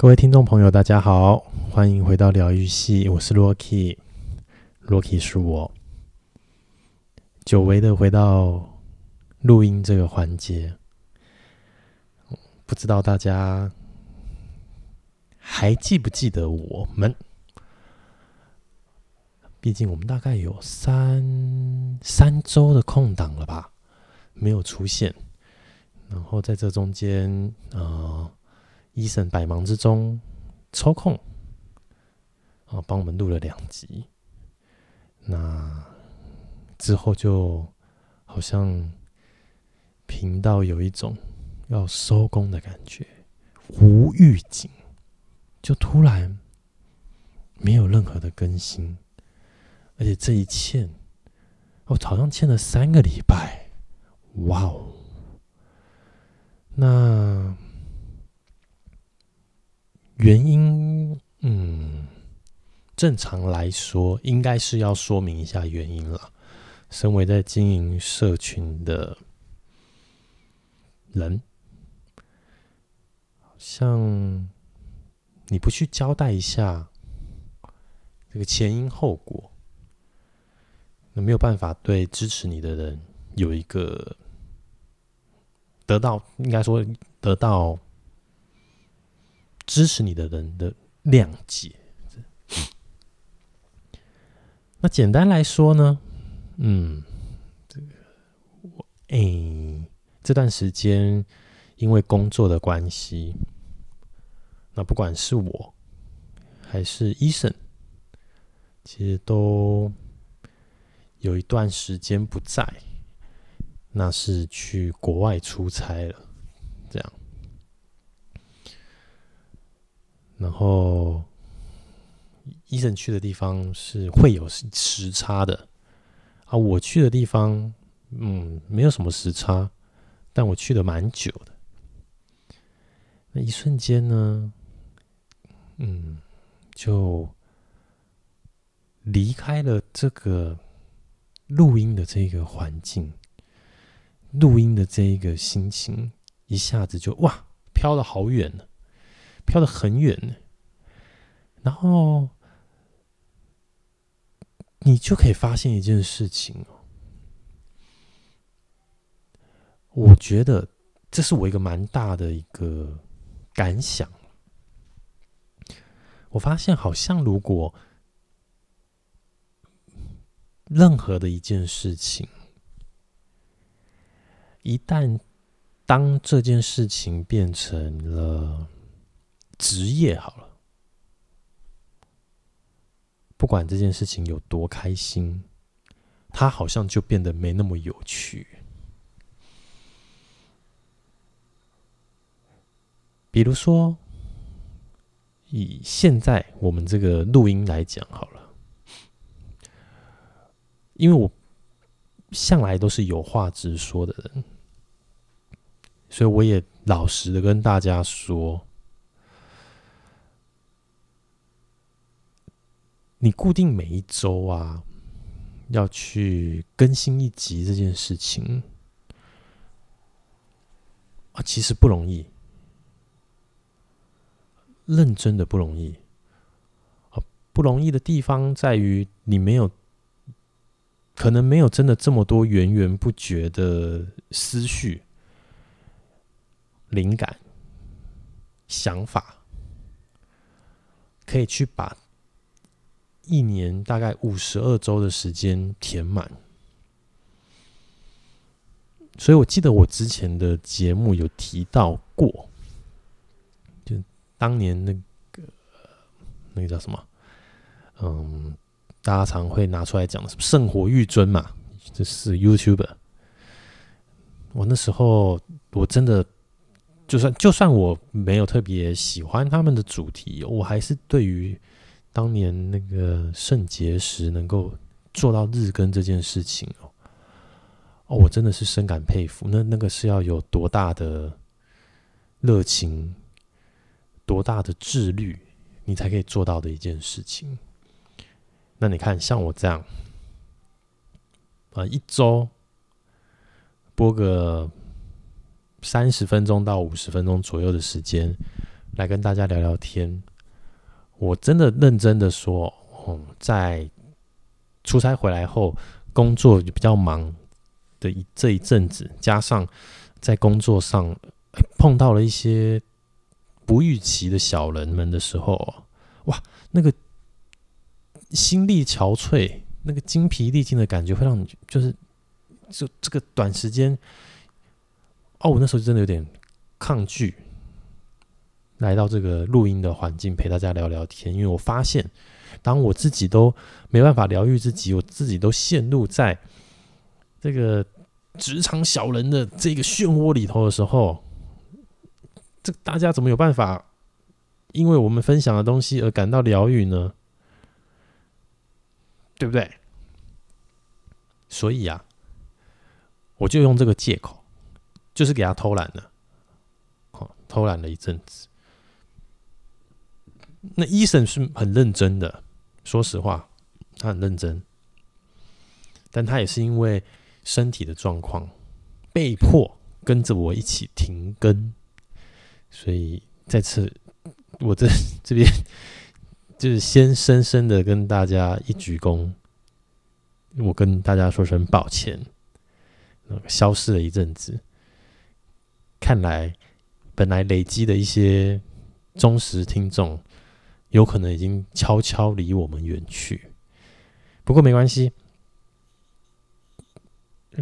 各位听众朋友，大家好，欢迎回到疗愈系，我是 Rocky，Rocky 是我，久违的回到录音这个环节，不知道大家还记不记得我们？毕竟我们大概有三三周的空档了吧，没有出现，然后在这中间，呃。医生百忙之中抽空啊，帮我们录了两集。那之后就好像频道有一种要收工的感觉，无预警，就突然没有任何的更新，而且这一欠，我好像欠了三个礼拜。哇哦！那。原因，嗯，正常来说，应该是要说明一下原因了。身为在经营社群的人，像你不去交代一下这个前因后果，那没有办法对支持你的人有一个得到，应该说得到。支持你的人的谅解。那简单来说呢，嗯，这个我哎，这段时间因为工作的关系，那不管是我还是医生，其实都有一段时间不在，那是去国外出差了，这样。然后，医生去的地方是会有时差的啊。我去的地方，嗯，没有什么时差，但我去的蛮久的。那一瞬间呢，嗯，就离开了这个录音的这个环境，录音的这一个心情，一下子就哇，飘了好远了。飘得很远呢，然后你就可以发现一件事情哦。我觉得这是我一个蛮大的一个感想。我发现好像如果任何的一件事情，一旦当这件事情变成了。职业好了，不管这件事情有多开心，它好像就变得没那么有趣。比如说，以现在我们这个录音来讲好了，因为我向来都是有话直说的人，所以我也老实的跟大家说。你固定每一周啊，要去更新一集这件事情啊，其实不容易，认真的不容易。啊，不容易的地方在于你没有，可能没有真的这么多源源不绝的思绪、灵感、想法，可以去把。一年大概五十二周的时间填满，所以我记得我之前的节目有提到过，就当年那个那个叫什么，嗯，大家常会拿出来讲的什么圣火玉尊嘛，这是 YouTuber。我那时候我真的，就算就算我没有特别喜欢他们的主题，我还是对于。当年那个肾结石能够做到日更这件事情哦，哦，我真的是深感佩服。那那个是要有多大的热情，多大的自律，你才可以做到的一件事情。那你看，像我这样，啊，一周播个三十分钟到五十分钟左右的时间，来跟大家聊聊天。我真的认真的说，嗯，在出差回来后，工作比较忙的一这一阵子，加上在工作上碰到了一些不预期的小人们的时候，哇，那个心力憔悴，那个精疲力尽的感觉，会让你就是就这个短时间，哦，我那时候真的有点抗拒。来到这个录音的环境，陪大家聊聊天。因为我发现，当我自己都没办法疗愈自己，我自己都陷入在这个职场小人的这个漩涡里头的时候，这大家怎么有办法因为我们分享的东西而感到疗愈呢？对不对？所以啊，我就用这个借口，就是给他偷懒了，偷懒了一阵子。那医生是很认真的，说实话，他很认真，但他也是因为身体的状况，被迫跟着我一起停更，所以在此，我在这边就是先深深的跟大家一鞠躬，我跟大家说声抱歉，消失了一阵子，看来本来累积的一些忠实听众。有可能已经悄悄离我们远去，不过没关系，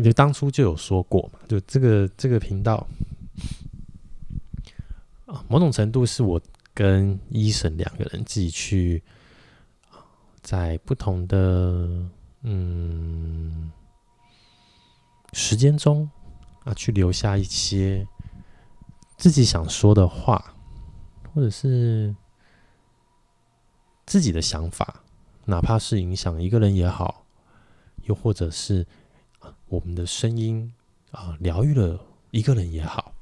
就当初就有说过嘛，就这个这个频道啊，某种程度是我跟医生两个人自己去，在不同的嗯时间中啊，去留下一些自己想说的话，或者是。自己的想法，哪怕是影响一个人也好，又或者是我们的声音啊，疗愈了一个人也好，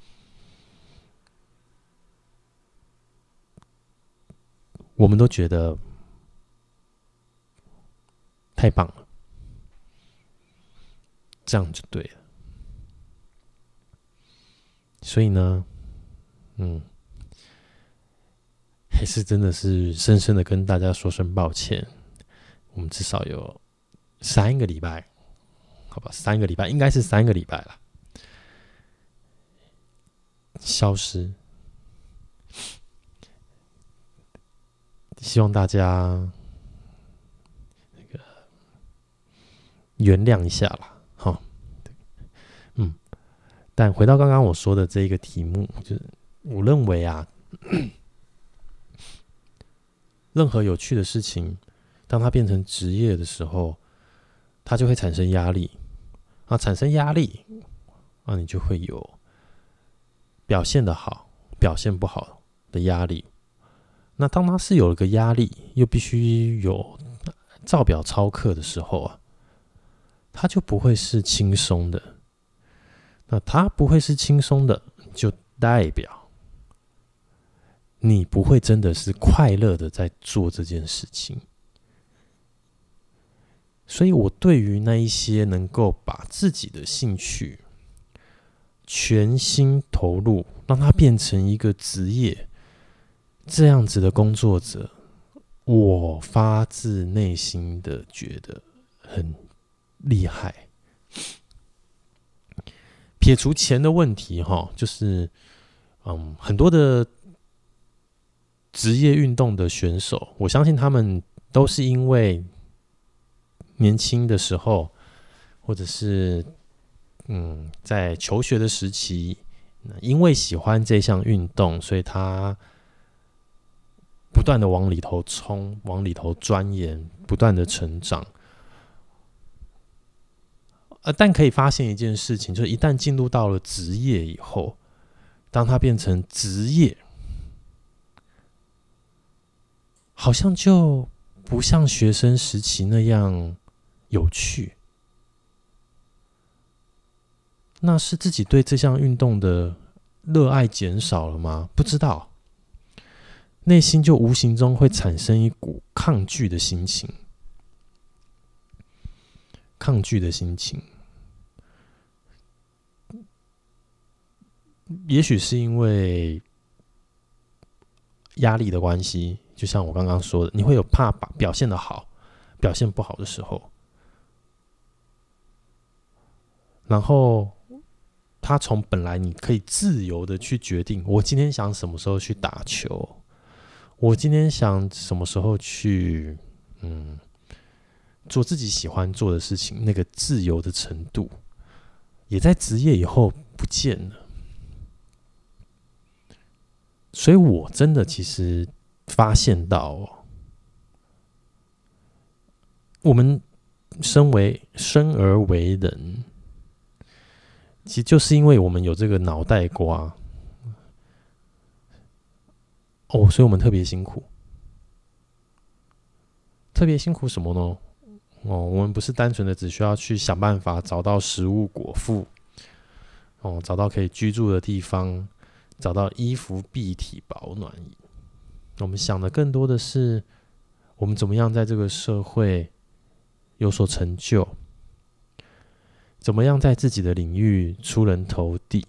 我们都觉得太棒了，这样就对了。所以呢，嗯。还是真的是深深的跟大家说声抱歉，我们至少有三个礼拜，好吧，三个礼拜应该是三个礼拜了，消失，希望大家那个原谅一下啦，哈，嗯，但回到刚刚我说的这一个题目，就是我认为啊。任何有趣的事情，当它变成职业的时候，它就会产生压力。啊，产生压力，啊，你就会有表现的好、表现不好的压力。那当它是有一个压力，又必须有照表操课的时候啊，他就不会是轻松的。那他不会是轻松的，就代表。你不会真的是快乐的在做这件事情，所以我对于那一些能够把自己的兴趣全心投入，让它变成一个职业，这样子的工作者，我发自内心的觉得很厉害。撇除钱的问题，哈，就是嗯，很多的。职业运动的选手，我相信他们都是因为年轻的时候，或者是嗯，在求学的时期，因为喜欢这项运动，所以他不断的往里头冲，往里头钻研，不断的成长。呃，但可以发现一件事情，就是一旦进入到了职业以后，当他变成职业。好像就不像学生时期那样有趣。那是自己对这项运动的热爱减少了吗？不知道，内心就无形中会产生一股抗拒的心情，抗拒的心情。也许是因为。压力的关系，就像我刚刚说的，你会有怕把表现得好，表现不好的时候。然后，他从本来你可以自由的去决定，我今天想什么时候去打球，我今天想什么时候去，嗯，做自己喜欢做的事情，那个自由的程度，也在职业以后不见了。所以我真的其实发现到，我们身为生而为人。其实就是因为我们有这个脑袋瓜，哦，所以我们特别辛苦，特别辛苦什么呢？哦，我们不是单纯的只需要去想办法找到食物果腹，哦，找到可以居住的地方，找到衣服蔽体保暖。我们想的更多的是，我们怎么样在这个社会有所成就。怎么样在自己的领域出人头地？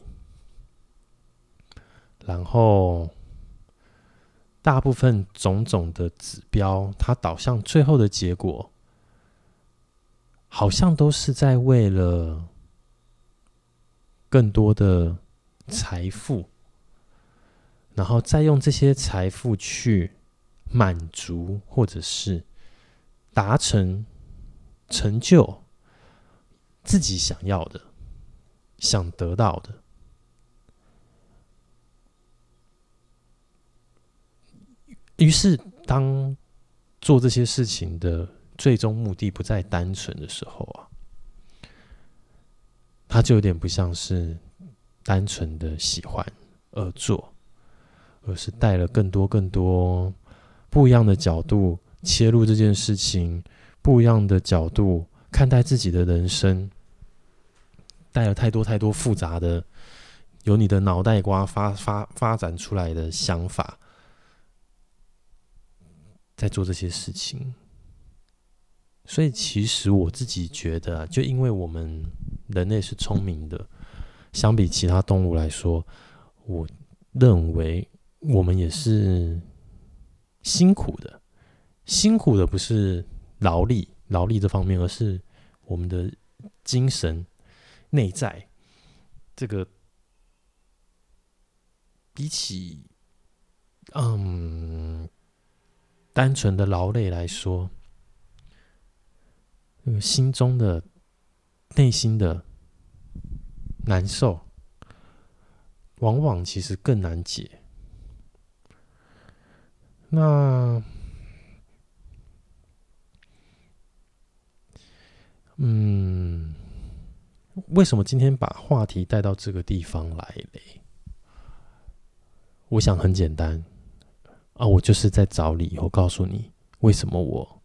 然后，大部分种种的指标，它导向最后的结果，好像都是在为了更多的财富，然后再用这些财富去满足，或者是达成成就。自己想要的、想得到的，于是当做这些事情的最终目的不再单纯的时候啊，他就有点不像是单纯的喜欢而做，而是带了更多、更多不一样的角度切入这件事情，不一样的角度看待自己的人生。带了太多太多复杂的，由你的脑袋瓜发发发展出来的想法，在做这些事情。所以，其实我自己觉得啊，就因为我们人类是聪明的，相比其他动物来说，我认为我们也是辛苦的。辛苦的不是劳力劳力这方面，而是我们的精神。内在这个比起嗯单纯的劳累来说，那个心中的内心的难受，往往其实更难解。那嗯。为什么今天把话题带到这个地方来嘞？我想很简单啊，我就是在找理由告诉你为什么我，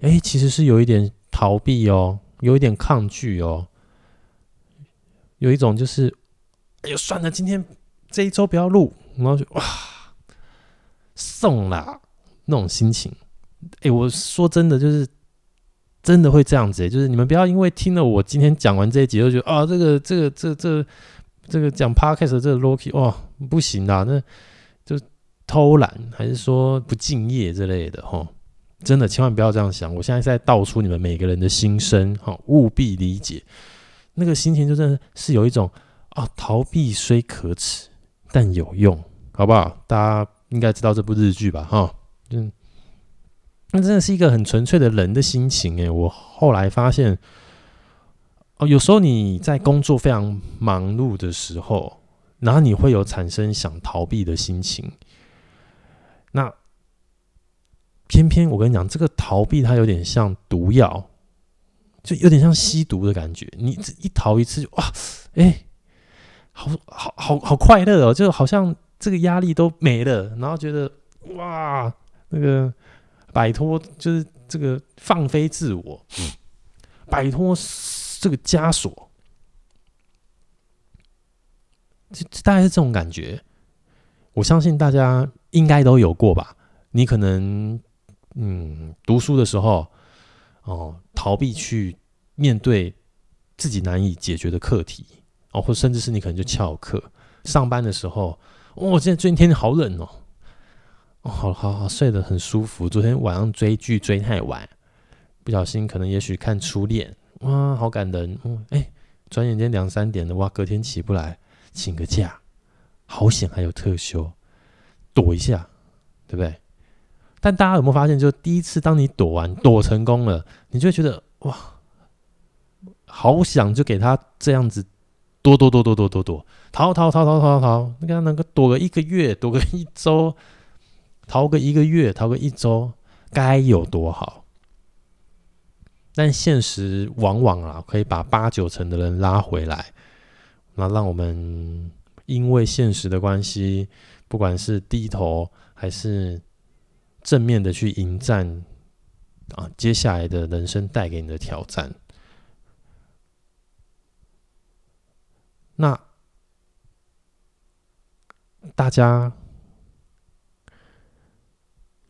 哎，其实是有一点逃避哦，有一点抗拒哦，有一种就是，哎呦，算了，今天这一周不要录，然后就哇，送啦那种心情。哎，我说真的，就是。真的会这样子，就是你们不要因为听了我今天讲完这一集，就觉得啊，这个这个这这这个讲 podcast 的这个 Loki 哇不行啦，那就偷懒还是说不敬业之类的哈，真的千万不要这样想。我现在在道出你们每个人的心声哈，务必理解那个心情，就真的是有一种啊，逃避虽可耻，但有用，好不好？大家应该知道这部日剧吧？哈，嗯。那真的是一个很纯粹的人的心情诶，我后来发现，哦，有时候你在工作非常忙碌的时候，然后你会有产生想逃避的心情。那偏偏我跟你讲，这个逃避它有点像毒药，就有点像吸毒的感觉。你一逃一次，哇，哎，好好好好快乐哦，就好像这个压力都没了，然后觉得哇，那个。摆脱就是这个放飞自我，摆脱这个枷锁，这大概是这种感觉。我相信大家应该都有过吧？你可能嗯，读书的时候哦，逃避去面对自己难以解决的课题哦，或甚至是你可能就翘课。上班的时候哦，现在最近天气好冷哦，哦，好好好，睡得很舒服。昨天晚上追剧追太晚，不小心可能也许看初恋，哇，好感人。嗯，哎，转眼间两三点了，哇，隔天起不来，请个假，好险还有特休，躲一下，对不对？但大家有没有发现，就第一次当你躲完躲成功了，你就会觉得哇，好想就给他这样子。躲躲躲躲躲躲躲，逃逃逃逃逃逃，你看能够躲个一个月，躲个一周，逃个一个月，逃个一周，该有多好？但现实往往啊，可以把八九成的人拉回来，那让我们因为现实的关系，不管是低头还是正面的去迎战啊，接下来的人生带给你的挑战。那大家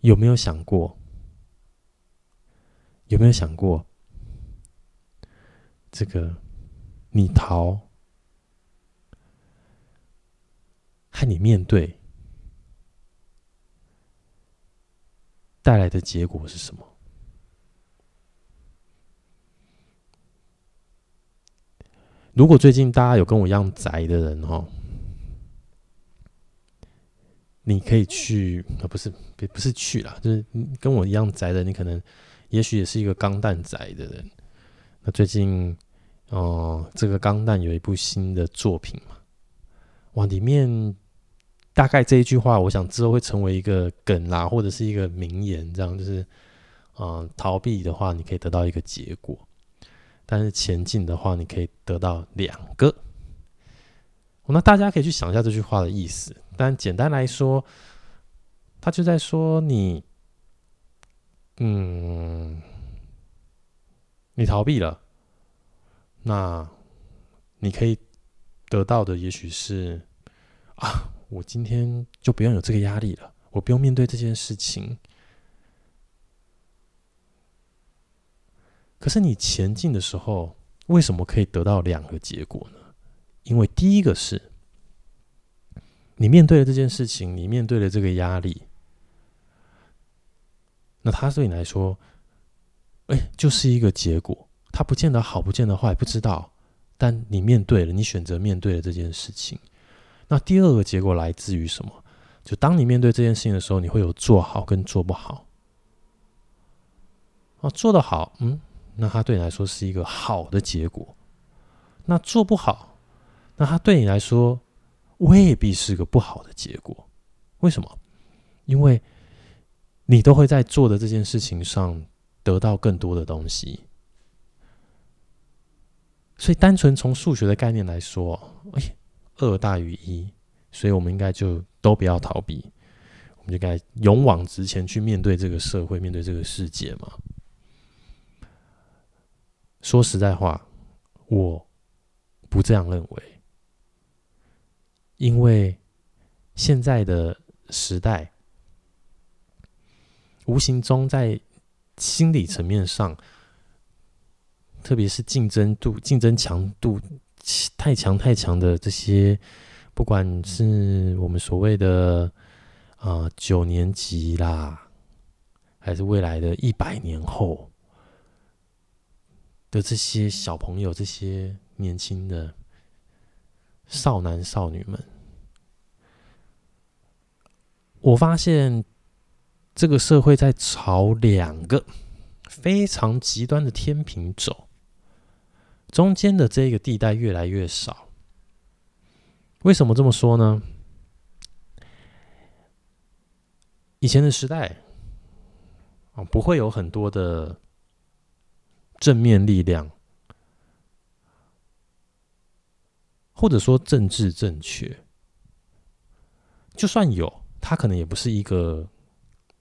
有没有想过？有没有想过？这个你逃和你面对带来的结果是什么？如果最近大家有跟我一样宅的人哦，你可以去啊，不是，不是去啦，就是跟我一样宅的，你可能也许也是一个钢蛋宅的人。那最近哦，这个钢蛋有一部新的作品嘛，哇，里面大概这一句话，我想之后会成为一个梗啦，或者是一个名言，这样就是，嗯，逃避的话，你可以得到一个结果。但是前进的话，你可以得到两个。那大家可以去想一下这句话的意思。但简单来说，他就在说你，嗯，你逃避了，那你可以得到的也许是啊，我今天就不用有这个压力了，我不用面对这件事情。可是你前进的时候，为什么可以得到两个结果呢？因为第一个是，你面对了这件事情，你面对了这个压力，那它对你来说，哎，就是一个结果。它不见得好，不见得坏，不知道。但你面对了，你选择面对了这件事情。那第二个结果来自于什么？就当你面对这件事情的时候，你会有做好跟做不好。哦，做得好，嗯。那它对你来说是一个好的结果，那做不好，那它对你来说未必是个不好的结果。为什么？因为你都会在做的这件事情上得到更多的东西。所以，单纯从数学的概念来说，哎，二大于一，所以我们应该就都不要逃避，我们就该勇往直前去面对这个社会，面对这个世界嘛。说实在话，我不这样认为，因为现在的时代，无形中在心理层面上，特别是竞争度、竞争强度太强太强的这些，不管是我们所谓的啊、九年级啦，还是未来的一百年后。的这些小朋友，这些年轻的少男少女们，我发现这个社会在朝两个非常极端的天平走，中间的这个地带越来越少。为什么这么说呢？以前的时代啊，不会有很多的。正面力量，或者说政治正确，就算有，它可能也不是一个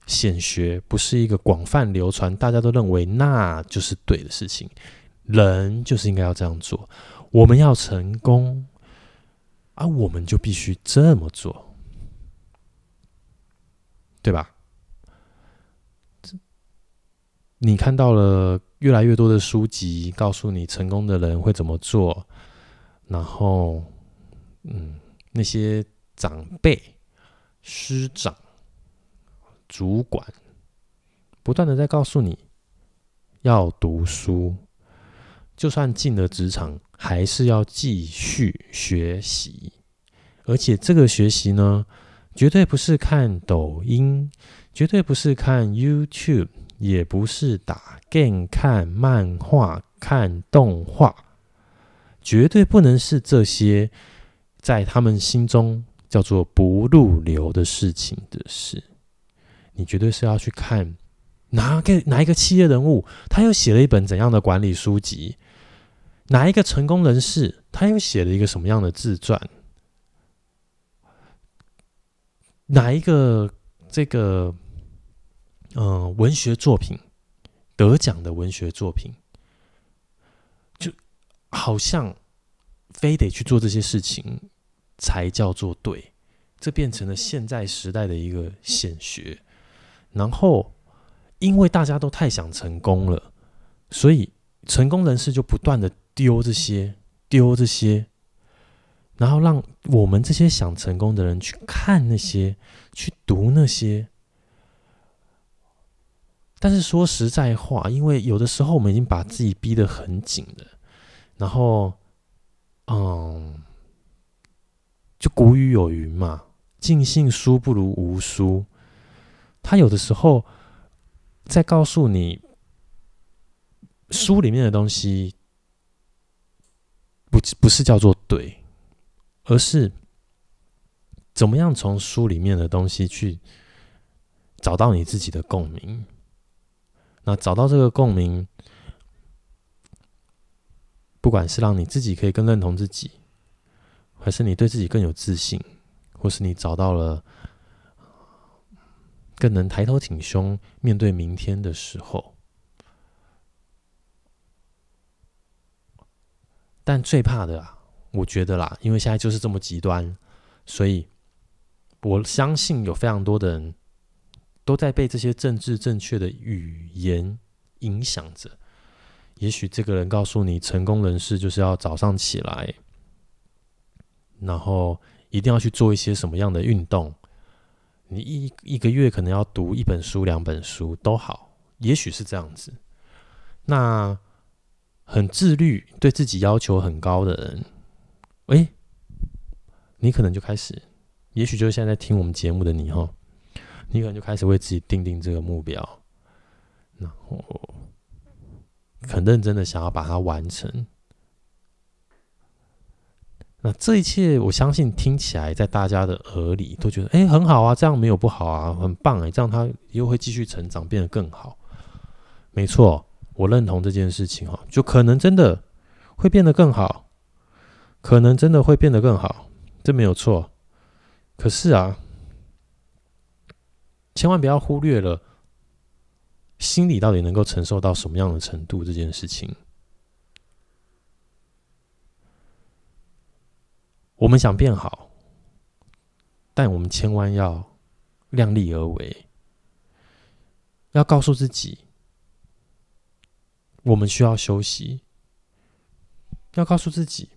显学，不是一个广泛流传，大家都认为那就是对的事情。人就是应该要这样做，我们要成功，啊，我们就必须这么做，对吧？你看到了越来越多的书籍，告诉你成功的人会怎么做，然后，嗯，那些长辈、师长、主管，不断的在告诉你要读书，就算进了职场，还是要继续学习。而且这个学习呢，绝对不是看抖音，绝对不是看 YouTube，也不是打 game、看漫画、看动画，绝对不能是这些在他们心中叫做不入流的事情的事。你绝对是要去看哪个哪一个企业人物，他又写了一本怎样的管理书籍？哪一个成功人士，他又写了一个什么样的自传？哪一个这个嗯、文学作品得奖的文学作品，就好像非得去做这些事情才叫做对，这变成了现在时代的一个显学。然后，因为大家都太想成功了，所以成功人士就不断的丢这些，丢这些。然后让我们这些想成功的人去看那些，去读那些。但是说实在话，因为有的时候我们已经把自己逼得很紧了，然后，嗯，就古语有云嘛，“尽信书不如无书”。他有的时候在告诉你，书里面的东西不不是叫做对。而是怎么样从书里面的东西去找到你自己的共鸣？那找到这个共鸣，不管是让你自己可以更认同自己，还是你对自己更有自信，或是你找到了更能抬头挺胸面对明天的时候，但最怕的啊。我觉得啦，因为现在就是这么极端，所以我相信有非常多的人都在被这些政治正确的语言影响着。也许这个人告诉你，成功人士就是要早上起来，然后一定要去做一些什么样的运动。你一一个月可能要读一本书、两本书都好，也许是这样子。那很自律、对自己要求很高的人。哎，你可能就开始，也许就是现在在听我们节目的你哈，你可能就开始为自己定定这个目标，然后很认真的想要把它完成。那这一切，我相信听起来在大家的耳里都觉得，哎，很好啊，这样没有不好啊，很棒哎，这样他又会继续成长，变得更好。没错，我认同这件事情哈，就可能真的会变得更好。可能真的会变得更好，这没有错。可是啊，千万不要忽略了心理到底能够承受到什么样的程度这件事情。我们想变好，但我们千万要量力而为，要告诉自己，我们需要休息，要告诉自己。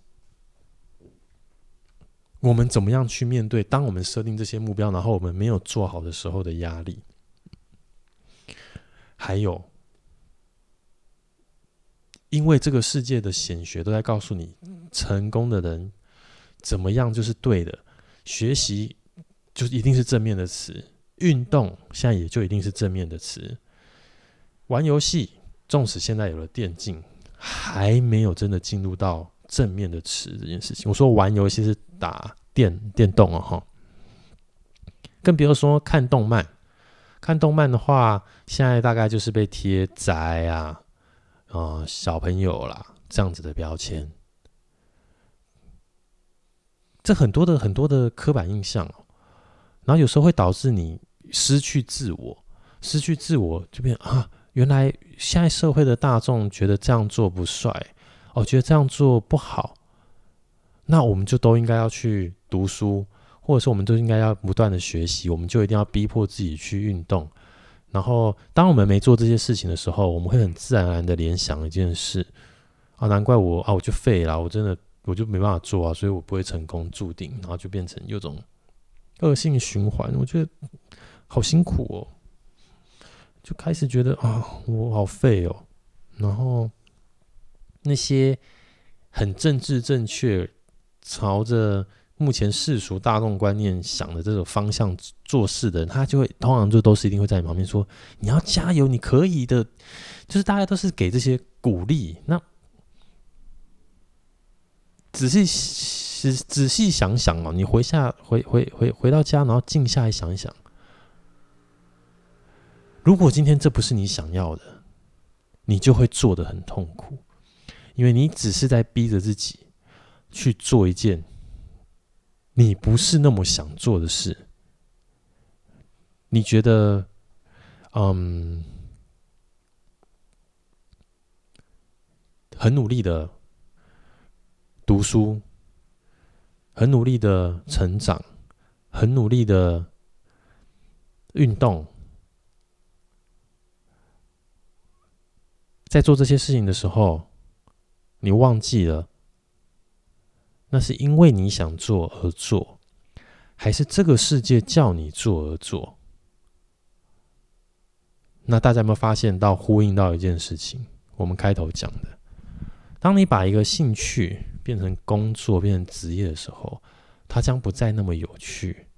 我们怎么样去面对？当我们设定这些目标，然后我们没有做好的时候的压力，还有，因为这个世界的显学都在告诉你，成功的人怎么样就是对的，学习就一定是正面的词，运动现在也就一定是正面的词，玩游戏，纵使现在有了电竞，还没有真的进入到。正面的词这件事情，我说玩游戏是打电电动哦，哈，更别说看动漫。看动漫的话，现在大概就是被贴宅啊，啊、小朋友啦这样子的标签。这很多的很多的刻板印象哦，然后有时候会导致你失去自我，失去自我就变啊，原来现在社会的大众觉得这样做不帅。哦、觉得这样做不好，那我们就都应该要去读书，或者说我们都应该要不断的学习，我们就一定要逼迫自己去运动。然后，当我们没做这些事情的时候，我们会很自然而然的联想一件事啊，难怪我啊，我就废了，我真的我就没办法做啊，所以我不会成功，注定，然后就变成有种恶性循环，我觉得好辛苦哦，就开始觉得啊，我好废哦。然后那些很政治正确，朝着目前世俗大众观念想的这种方向做事的人，他就会通常就都是一定会在你旁边说：“你要加油，你可以的。”就是大家都是给这些鼓励。那仔细仔仔细想想哦，你回下回回回回到家，然后静下来想一想，如果今天这不是你想要的，你就会做得很痛苦，因为你只是在逼着自己去做一件。你不是那么想做的事，你觉得，嗯，很努力的读书，很努力的成长，很努力的运动，在做这些事情的时候，你忘记了。那是因为你想做而做，还是这个世界叫你做而做？那大家有没有发现到呼应到一件事情？我们开头讲的，当你把一个兴趣变成工作、变成职业的时候，它将不再那么有趣。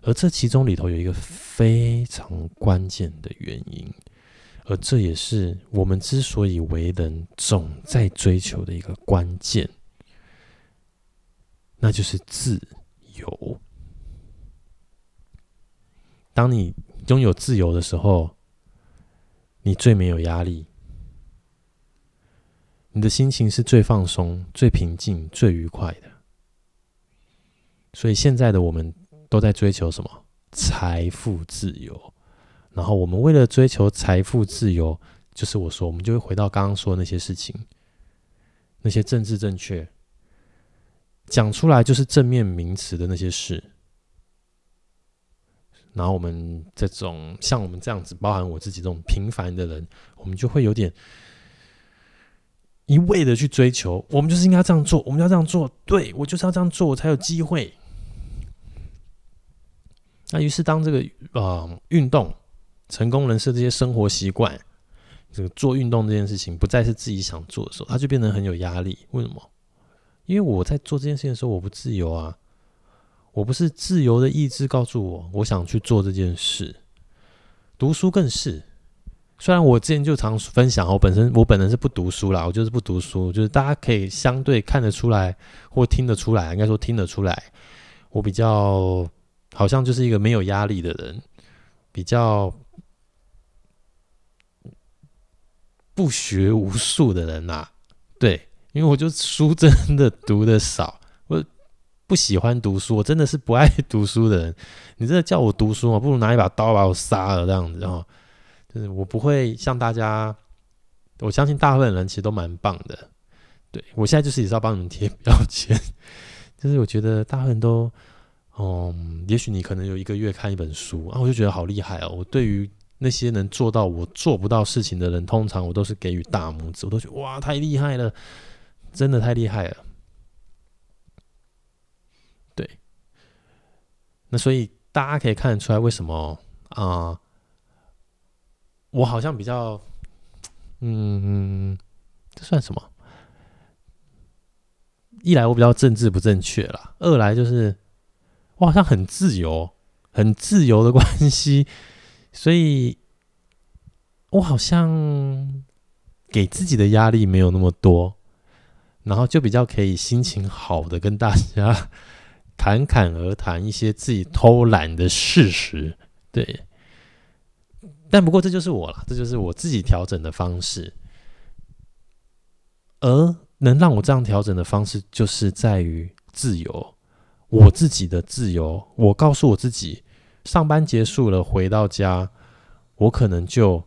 而这其中里头有一个非常关键的原因，而这也是我们之所以为人总在追求的一个关键。那就是自由。当你拥有自由的时候，你最没有压力，你的心情是最放松、最平静、最愉快的。所以现在的我们都在追求什么？财富自由。然后我们为了追求财富自由，就是我说，我们就会回到刚刚说的那些事情，那些政治正确。讲出来就是正面名词的那些事，然后我们这种像我们这样子，包含我自己这种平凡的人，我们就会有点一味的去追求，我们就是应该这样做，我们要这样做，对，我就是要这样做，我才有机会。那于是当这个呃运动成功人士这些生活习惯，这个做运动这件事情不再是自己想做的时候，他就变得很有压力。为什么？因为我在做这件事情的时候，我不自由啊，我不是自由的意志告诉我，我想去做这件事。读书更是，虽然我之前就常分享，我本身我本人是不读书啦，我就是不读书，就是大家可以相对看得出来或听得出来，应该说听得出来，我比较好像就是一个没有压力的人，比较不学无术的人呐，对。因为我就书真的读得少，我不喜欢读书，我真的是不爱读书的人。你真的叫我读书，吗不如拿一把刀把我杀了这样子哦。就是我不会像大家，我相信大部分人其实都蛮棒的。对，我现在就是也是要帮你们贴标签，就是我觉得大部分都，嗯，也许你可能有一个月看一本书啊，我就觉得好厉害哦。我对于那些能做到我做不到事情的人，通常我都是给予大拇指，我都觉得哇，太厉害了。真的太厉害了，对。那所以大家可以看得出来，为什么啊、我好像比较，嗯，这算什么？一来我比较政治不正确啦，二来就是我好像很自由，很自由的关系，所以我好像给自己的压力没有那么多。然后就比较可以心情好的跟大家 侃侃而谈一些自己偷懒的事实，对。但不过这就是我了，这就是我自己调整的方式。而能让我这样调整的方式，就是在于自由，我自己的自由。我告诉我自己，上班结束了回到家，我可能就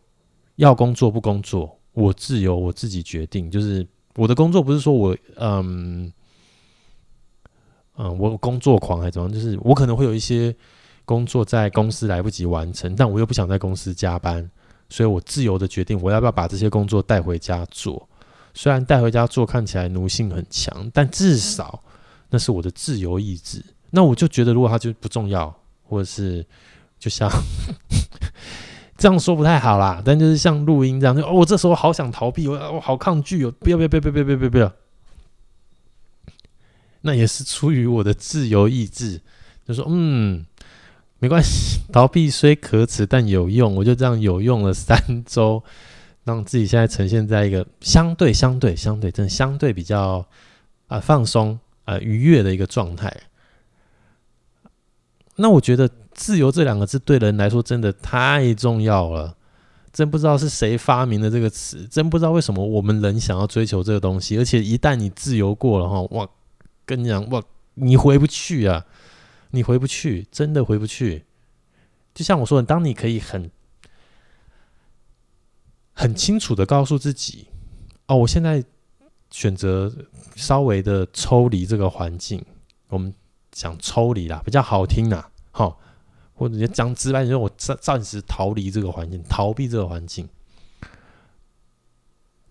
要工作不工作，我自由，我自己决定，就是。我的工作不是说我嗯嗯，我工作狂还是怎么样？就是我可能会有一些工作在公司来不及完成，但我又不想在公司加班，所以我自由的决定我要不要把这些工作带回家做。虽然带回家做看起来奴性很强，但至少那是我的自由意志。那我就觉得，如果它就不重要，或者是就像这样说不太好啦，但就是像录音这样，就哦，我这时候好想逃避，我我好抗拒哦，不要不要不要不要不要不要不要，那也是出于我的自由意志，就说嗯，没关系，逃避虽可耻，但有用，我就这样有用了三周。让自己现在呈现在一个相对、相对、相对，真相对比较啊、放松、啊、呃、愉悦的一个状态。那我觉得“自由”这两个字对人来说真的太重要了。真不知道是谁发明的这个词，真不知道为什么我们人想要追求这个东西。而且一旦你自由过了哈，哇，跟你讲哇，你回不去啊，你回不去，真的回不去。就像我说的，当你可以很。很清楚的告诉自己，哦，我现在选择稍微的抽离这个环境。我们讲抽离啦，比较好听啦，好，或者讲直白你说，我暂暂时逃离这个环境，逃避这个环境，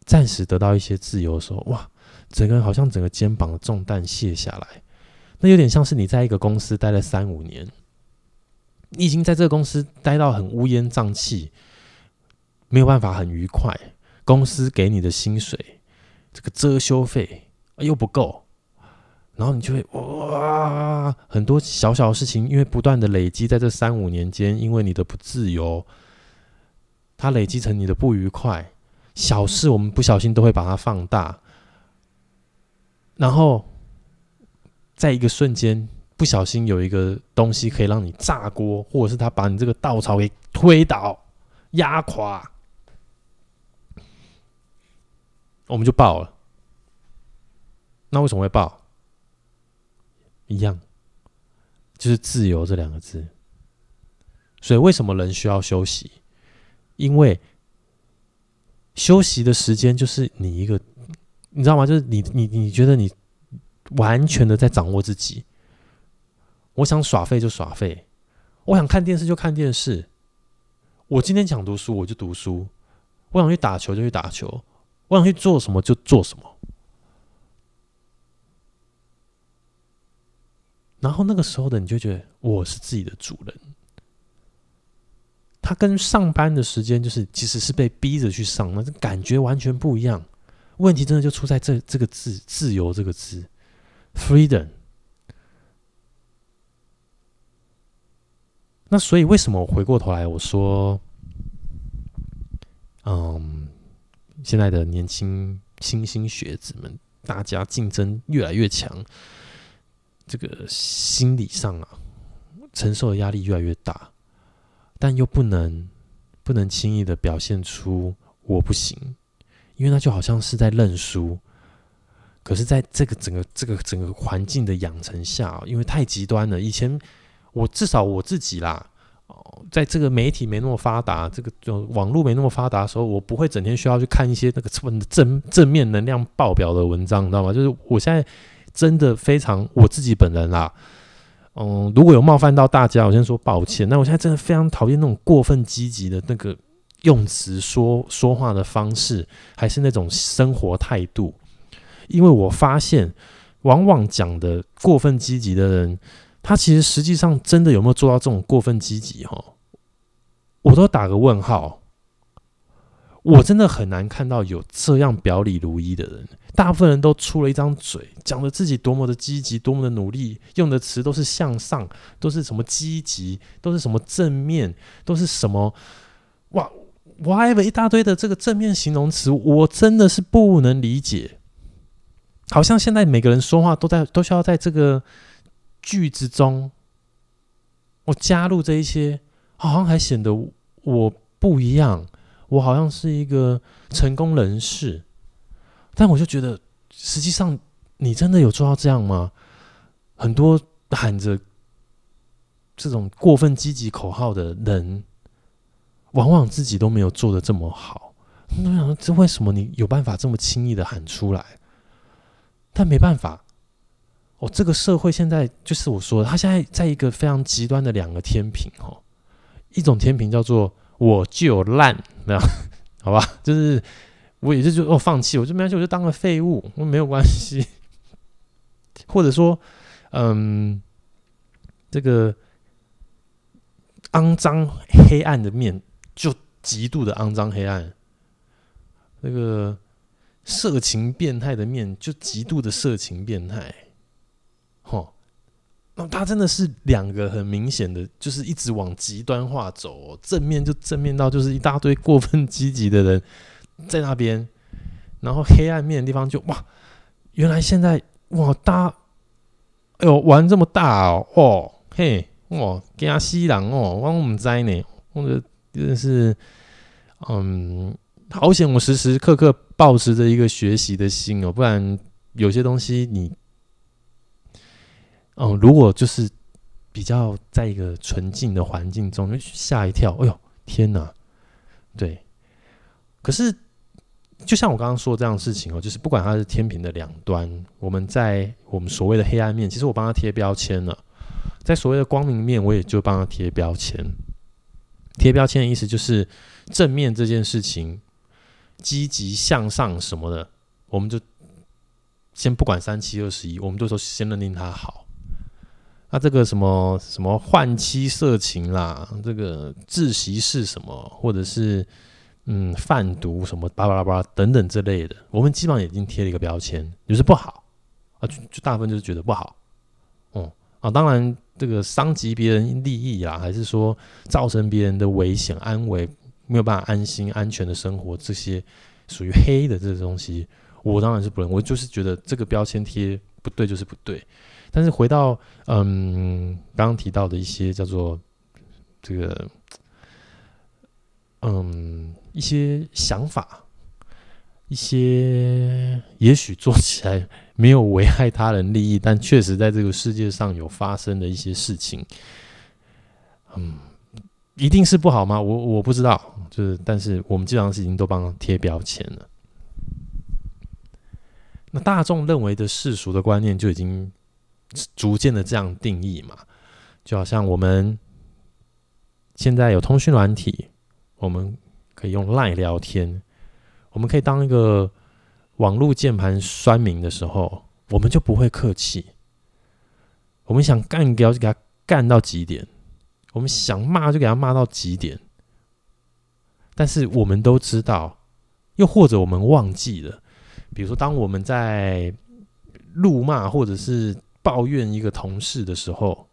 暂时得到一些自由的时候，哇，整个人好像整个肩膀的重担卸下来。那有点像是你在一个公司待了三五年，你已经在这个公司待到很乌烟瘴气。没有办法很愉快，公司给你的薪水，这个遮羞费又不够，然后你就会哇，很多小小的事情，因为不断的累积，在这三五年间，因为你的不自由，它累积成你的不愉快，小事我们不小心都会把它放大，然后在一个瞬间，不小心有一个东西可以让你炸锅，或者是他把你这个稻草给推倒、压垮。我们就爆了，那为什么会爆？一样，就是自由这两个字。所以为什么人需要休息？因为休息的时间就是你一个，你知道吗？就是你你你觉得你完全的在掌握自己。我想耍废就耍废，我想看电视就看电视。我今天想读书我就读书，我想去打球就去打球。我想去做什么就做什么，然后那个时候的你就觉得我是自己的主人。他跟上班的时间就是，其实是被逼着去上，那感觉完全不一样。问题真的就出在这这个字“自由”这个字，freedom。那所以为什么我回过头来我说，嗯。现在的年轻新兴学子们，大家竞争越来越强，这个心理上啊，承受的压力越来越大，但又不能不能轻易的表现出我不行，因为那就好像是在认输。可是，在这个整个这个整个环境的养成下，因为太极端了，以前我至少我自己啦。在这个媒体没那么发达，这个就网络没那么发达的时候，我不会整天需要去看一些那个正正面能量爆表的文章，你知道吗？就是我现在真的非常我自己本人啦，嗯，如果有冒犯到大家，我先说抱歉。那我现在真的非常讨厌那种过分积极的那个用词、说说话的方式，还是那种生活态度，因为我发现，往往讲的过分积极的人。他其实实际上真的有没有做到这种过分积极？哈，我都打个问号。我真的很难看到有这样表里如一的人。大部分人都出了一张嘴，讲的自己多么的积极，多么的努力，用的词都是向上，都是什么积极，都是什么正面，都是什么哇，whatever 一大堆的这个正面形容词，我真的是不能理解。好像现在每个人说话都在都需要在这个。句子中，我加入这一些，好像还显得我不一样。我好像是一个成功人士，但我就觉得，实际上你真的有做到这样吗？很多喊着这种过分积极口号的人，往往自己都没有做的这么好。我想说，这为什么你有办法这么轻易的喊出来？但没办法。哦，这个社会现在就是我说，他现在在一个非常极端的两个天平哦，一种天平叫做我就烂，没有，好吧，就是我也是就哦放弃，我就没关系，我就当个废物，我 没有关系，或者说，嗯，这个肮脏黑暗的面就极度的肮脏黑暗，那个色情变态的面就极度的色情变态，吼，那他真的是两个很明显的，就是一直往极端化走，正面就正面到就是一大堆过分积极的人。在那边，然后黑暗面的地方就哇，原来现在哇大，哎呦玩这么大哦，哦嘿。哇，惊死人哦！我唔知呢，我觉得真的是，嗯，好险！我时时刻刻保持着一个学习的心哦，不然有些东西你，哦，如果就是比较在一个纯净的环境中，就吓一跳，哎呦，天哪！对，可是就像我刚刚说的这样的事情哦，就是不管它是天平的两端，我们在我们所谓的黑暗面，其实我帮他贴标签了。在所谓的光明面，我也就帮他贴标签。贴标签的意思就是正面这件事情，积极向上什么的，我们就先不管三七二十一，我们就说先认定它好。那这个什么什么换妻色情啦，这个窒息是什么，或者是嗯贩毒什么巴拉巴拉等等之类的，我们基本上已经贴了一个标签，就是不好啊，就就大部分就是觉得不好，嗯啊，当然。这个伤及别人利益啊，还是说造成别人的危险、安危，没有办法安心、安全的生活，这些属于黑的这个东西，我当然是不能。我就是觉得这个标签贴不对，就是不对。但是回到嗯，刚刚提到的一些叫做这个嗯一些想法，一些也许做起来。没有危害他人利益，但确实在这个世界上有发生的一些事情，嗯，一定是不好吗？我我不知道，就是，但是我们基本上是已经都帮他贴标签了。那大众认为的世俗的观念就已经逐渐的这样定义嘛，就好像我们现在有通讯软体，我们可以用 LINE 聊天，我们可以当一个。网络键盘酸民的时候，我们就不会客气。我们想干掉就给他干到极点，我们想骂就给他骂到极点。但是我们都知道，又或者我们忘记了，比如说当我们在怒骂或者是抱怨一个同事的时候，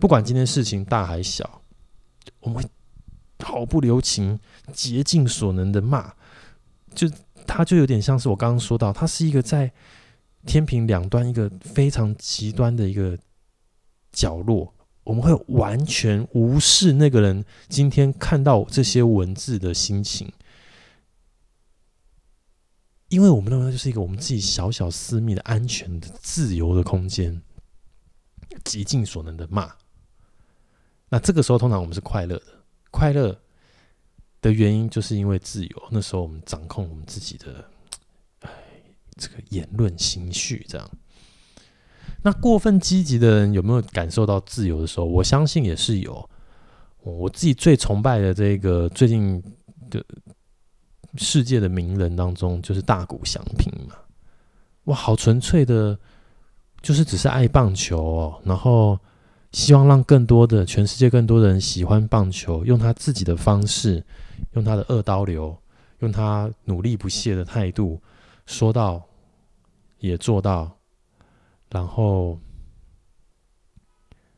不管今天事情大还小，我们会。毫不留情、竭尽所能的骂，就他就有点像是我刚刚说到，他是一个在天平两端一个非常极端的一个角落。我们会完全无视那个人今天看到这些文字的心情，因为我们认为那就是一个我们自己小小私密的、安全的、自由的空间，极尽所能的骂。那这个时候，通常我们是快乐的。快乐的原因，就是因为自由。那时候我们掌控我们自己的，哎，这个言论情绪这样。那过分积极的人有没有感受到自由的时候？我相信也是有。我自己最崇拜的这个最近的世界的名人当中，就是大谷翔平嘛。哇，好纯粹的，就是只是爱棒球哦，然后。希望让更多的全世界更多的人喜欢棒球，用他自己的方式，用他的二刀流，用他努力不懈的态度，说到也做到，然后，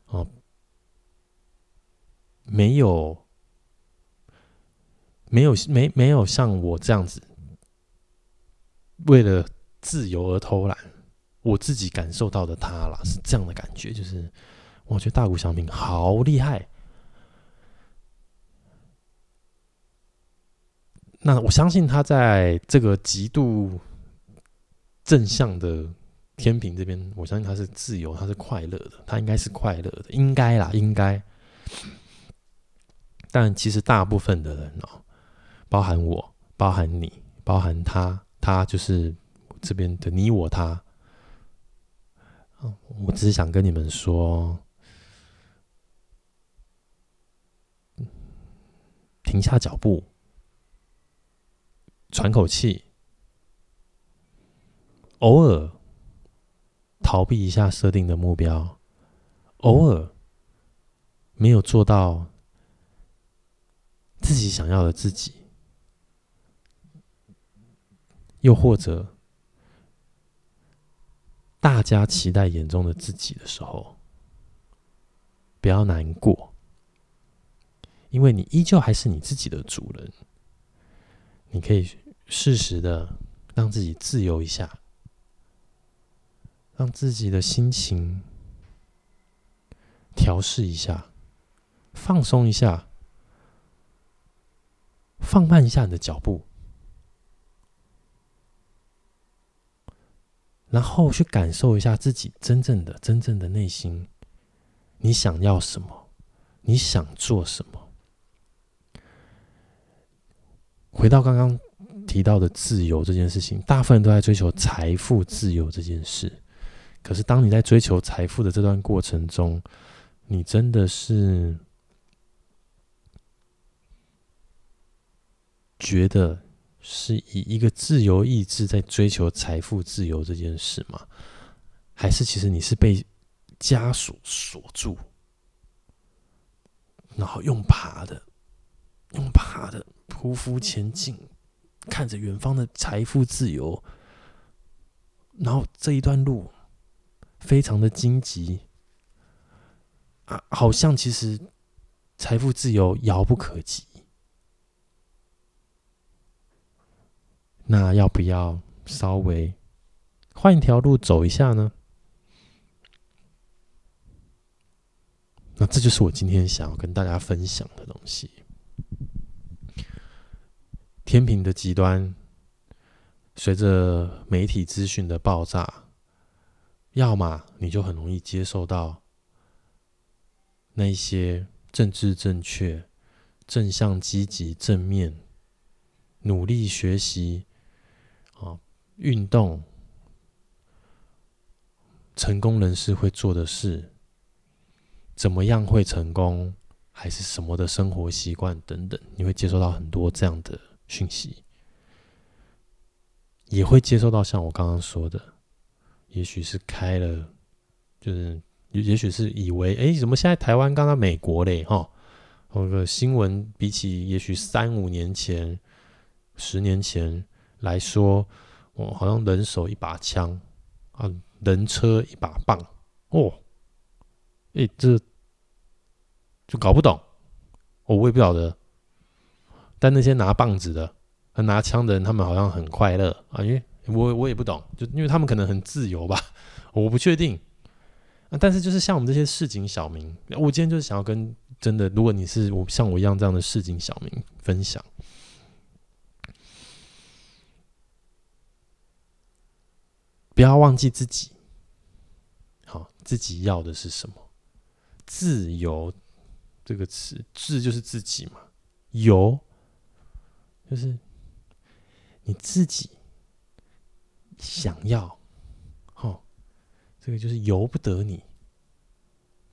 哦，没有，没有，没没有像我这样子，为了自由而偷懒，我自己感受到的他啦，是这样的感觉，就是。我觉得大谷翔平好厉害。那我相信他在这个极度正向的天平这边，我相信他是自由，他是快乐的，他应该是快乐的，应该啦，应该。但其实大部分的人哦，包含我，包含你，包含他，他就是这边的你我他。我只是想跟你们说。停下脚步，喘口气，偶尔逃避一下设定的目标，偶尔没有做到自己想要的自己，又或者大家期待眼中的自己的时候，不要难过，因为你依旧还是你自己的主人。你可以适时的让自己自由一下，让自己的心情调试一下，放松一下，放慢一下你的脚步，然后去感受一下自己真正的、真正的内心。你想要什么？你想做什么？回到刚刚提到的自由这件事情，大部分人都在追求财富自由这件事。可是，当你在追求财富的这段过程中，你真的是觉得是以一个自由意志在追求财富自由这件事吗？还是其实你是被枷锁锁住，然后用爬的，用爬的匍匐前进，看着远方的财富自由，然后这一段路非常的荆棘啊，好像其实财富自由遥不可及。那要不要稍微换一条路走一下呢？那这就是我今天想要跟大家分享的东西。天平的极端，随着媒体资讯的爆炸，要么你就很容易接受到那些政治正确、正向、积极、正面、努力学习啊、运动、成功人士会做的事。怎么样会成功，还是什么的生活习惯等等，你会接受到很多这样的讯息，也会接收到像我刚刚说的，也许是开了，就是也许是以为，哎，怎么现在台湾刚到美国嘞，哈，那个新闻比起也许三五年前、十年前来说，我，好像人手一把枪啊，人车一把棒，哦。哎，这就搞不懂，我我也不晓得。但那些拿棒子的和拿枪的人，他们好像很快乐啊，因为我我也不懂，就因为他们可能很自由吧，我不确定。但是就是像我们这些市井小民，我今天就是想要跟真的，如果你是我像我一样这样的市井小民分享，不要忘记自己，好，自己要的是什么。自由这个词，自就是自己嘛，由就是你自己想要，哦，这个就是由不得你，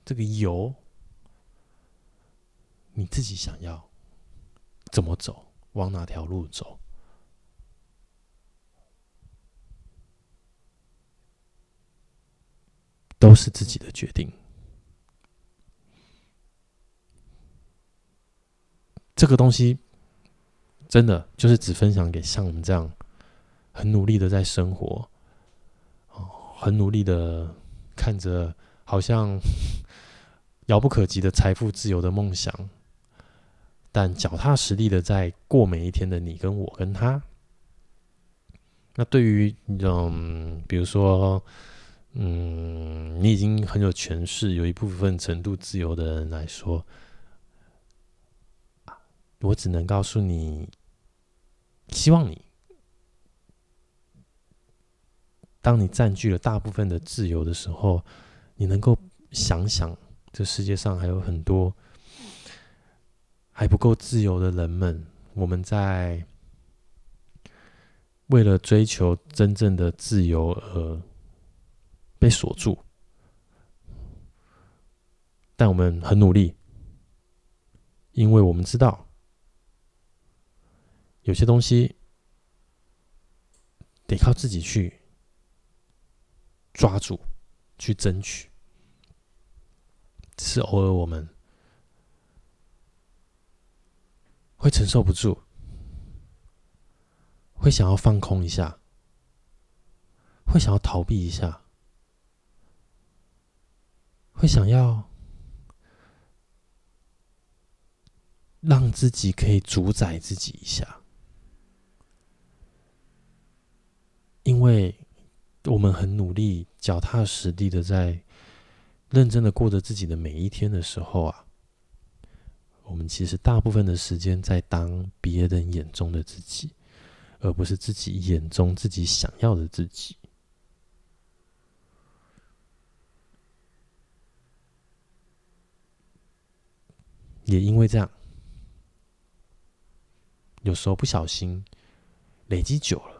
这个由你自己想要怎么走，往哪条路走，都是自己的决定。这个东西真的就是只分享给像我们这样很努力的在生活，哦，很努力的看着好像 遥不可及的财富自由的梦想，但脚踏实地的在过每一天的你跟我跟他。那对于嗯，比如说嗯，你已经很有权势，有一部分程度自由的人来说。我只能告诉你，希望你，当你占据了大部分的自由的时候，你能够想想，这世界上还有很多还不够自由的人们，我们在为了追求真正的自由而被锁住，但我们很努力，因为我们知道。有些东西得靠自己去抓住、去争取。只是偶尔我们会承受不住，会想要放空一下，会想要逃避一下，会想要让自己可以主宰自己一下，因为我们很努力、脚踏实地的在。认真的过着自己的每一天的时候啊，我们其实大部分的时间在当别人眼中的自己，而不是自己眼中自己想要的自己。也因为这样，有时候不小心累积久了，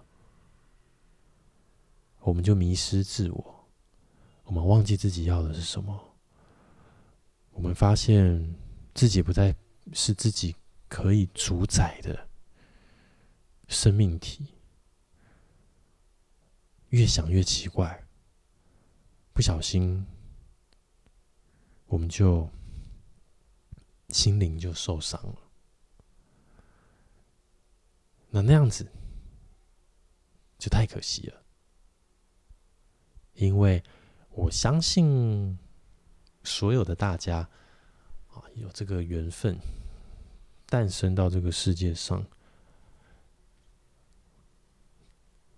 我们就迷失自我。我们忘记自己要的是什么，我们发现自己不再是自己可以主宰的生命体，越想越奇怪，不小心我们就心灵就受伤了。那那样子就太可惜了，因为。我相信所有的大家啊，有这个缘分诞生到这个世界上，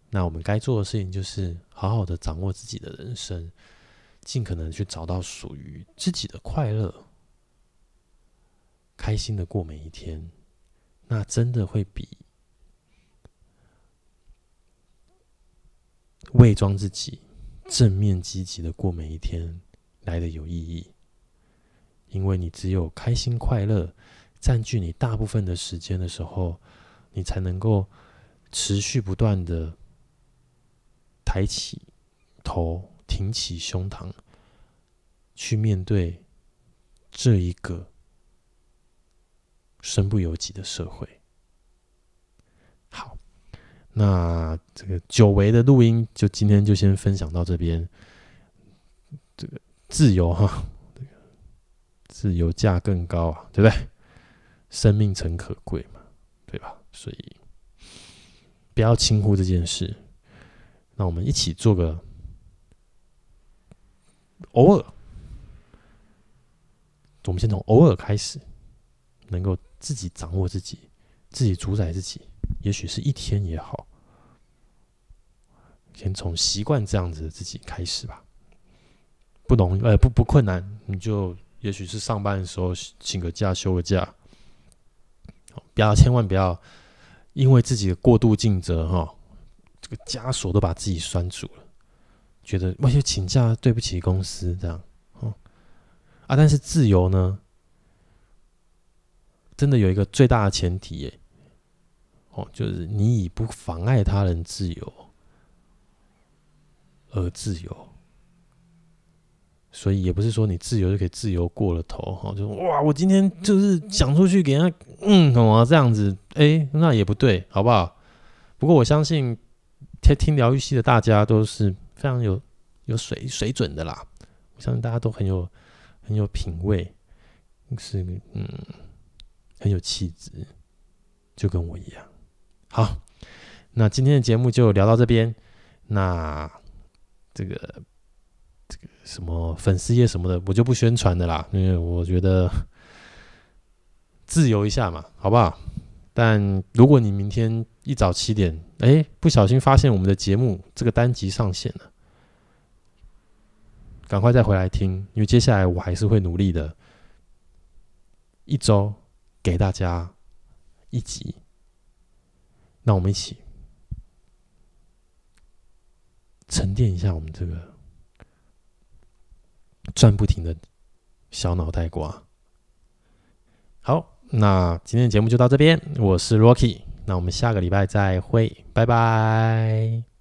那我们该做的事情就是好好的掌握自己的人生，尽可能去找到属于自己的快乐，开心的过每一天。那真的会比伪装自己。正面积极的过每一天来的有意义，因为你只有开心快乐占据你大部分的时间的时候，你才能够持续不断的抬起头、挺起胸膛，去面对这一个身不由己的社会。那这个久违的录音，就今天就先分享到这边。这个自由哈，自由价更高啊，对不对？生命诚可贵嘛，对吧？所以不要轻忽这件事。那我们一起做个偶尔，我们先从偶尔开始，能够自己掌握自己，自己主宰自己。也许是一天也好，先从习惯这样子的自己开始吧。不容易，呃，不不困难，你就也许是上班的时候请个假，休个假。不要，千万不要因为自己的过度尽责哈，这个枷锁都把自己拴住了，觉得我就请假对不起公司这样，啊，但是自由呢，真的有一个最大的前提耶。哦，就是你以不妨碍他人自由而自由，所以也不是说你自由就可以自由过了头哈。就哇，我今天就是想出去给人家，嗯，什么这样子，哎，那也不对，好不好？不过我相信听听疗愈系的大家都是非常有有水水准的啦。我相信大家都很有很有品味，是嗯很有气质，就跟我一样。好，那今天的节目就聊到这边。那这个这个什么粉丝页什么的，我就不宣传的啦，因为我觉得 自由一下嘛，好不好？但如果你明天一早七点，哎，不小心发现我们的节目这个单集上线了，赶快再回来听，因为接下来我还是会努力的，一周给大家一集。那我们一起沉淀一下我们这个转不停的小脑袋瓜。好，那今天的节目就到这边，我是 Rocky，那我们下个礼拜再会，拜拜。